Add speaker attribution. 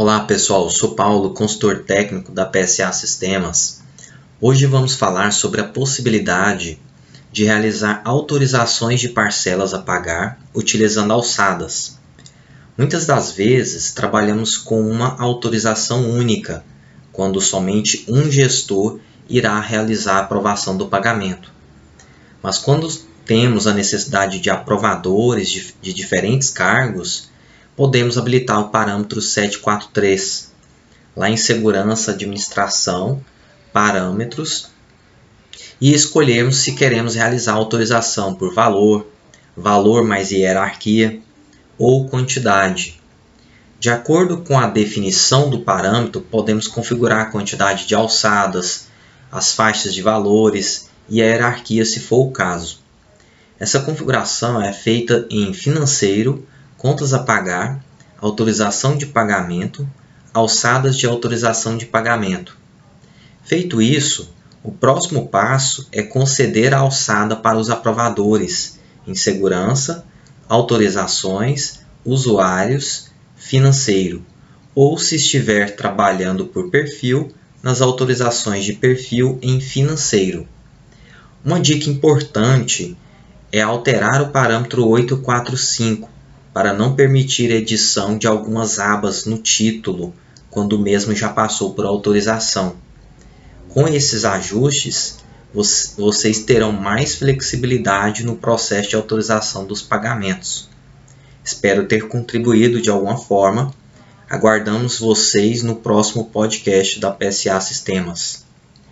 Speaker 1: Olá pessoal, sou Paulo, consultor técnico da PSA Sistemas. Hoje vamos falar sobre a possibilidade de realizar autorizações de parcelas a pagar utilizando alçadas. Muitas das vezes trabalhamos com uma autorização única, quando somente um gestor irá realizar a aprovação do pagamento. Mas quando temos a necessidade de aprovadores de, de diferentes cargos, podemos habilitar o parâmetro 743. Lá em Segurança, Administração, Parâmetros, e escolhermos se queremos realizar autorização por valor, valor mais hierarquia ou quantidade. De acordo com a definição do parâmetro, podemos configurar a quantidade de alçadas, as faixas de valores e a hierarquia se for o caso. Essa configuração é feita em financeiro, contas a pagar, autorização de pagamento, alçadas de autorização de pagamento. Feito isso, o próximo passo é conceder a alçada para os aprovadores em segurança, autorizações, usuários, financeiro, ou se estiver trabalhando por perfil, nas autorizações de perfil em financeiro. Uma dica importante é alterar o parâmetro 845 para não permitir edição de algumas abas no título quando o mesmo já passou por autorização. Com esses ajustes, vocês terão mais flexibilidade no processo de autorização dos pagamentos. Espero ter contribuído de alguma forma. Aguardamos vocês no próximo podcast da PSA Sistemas.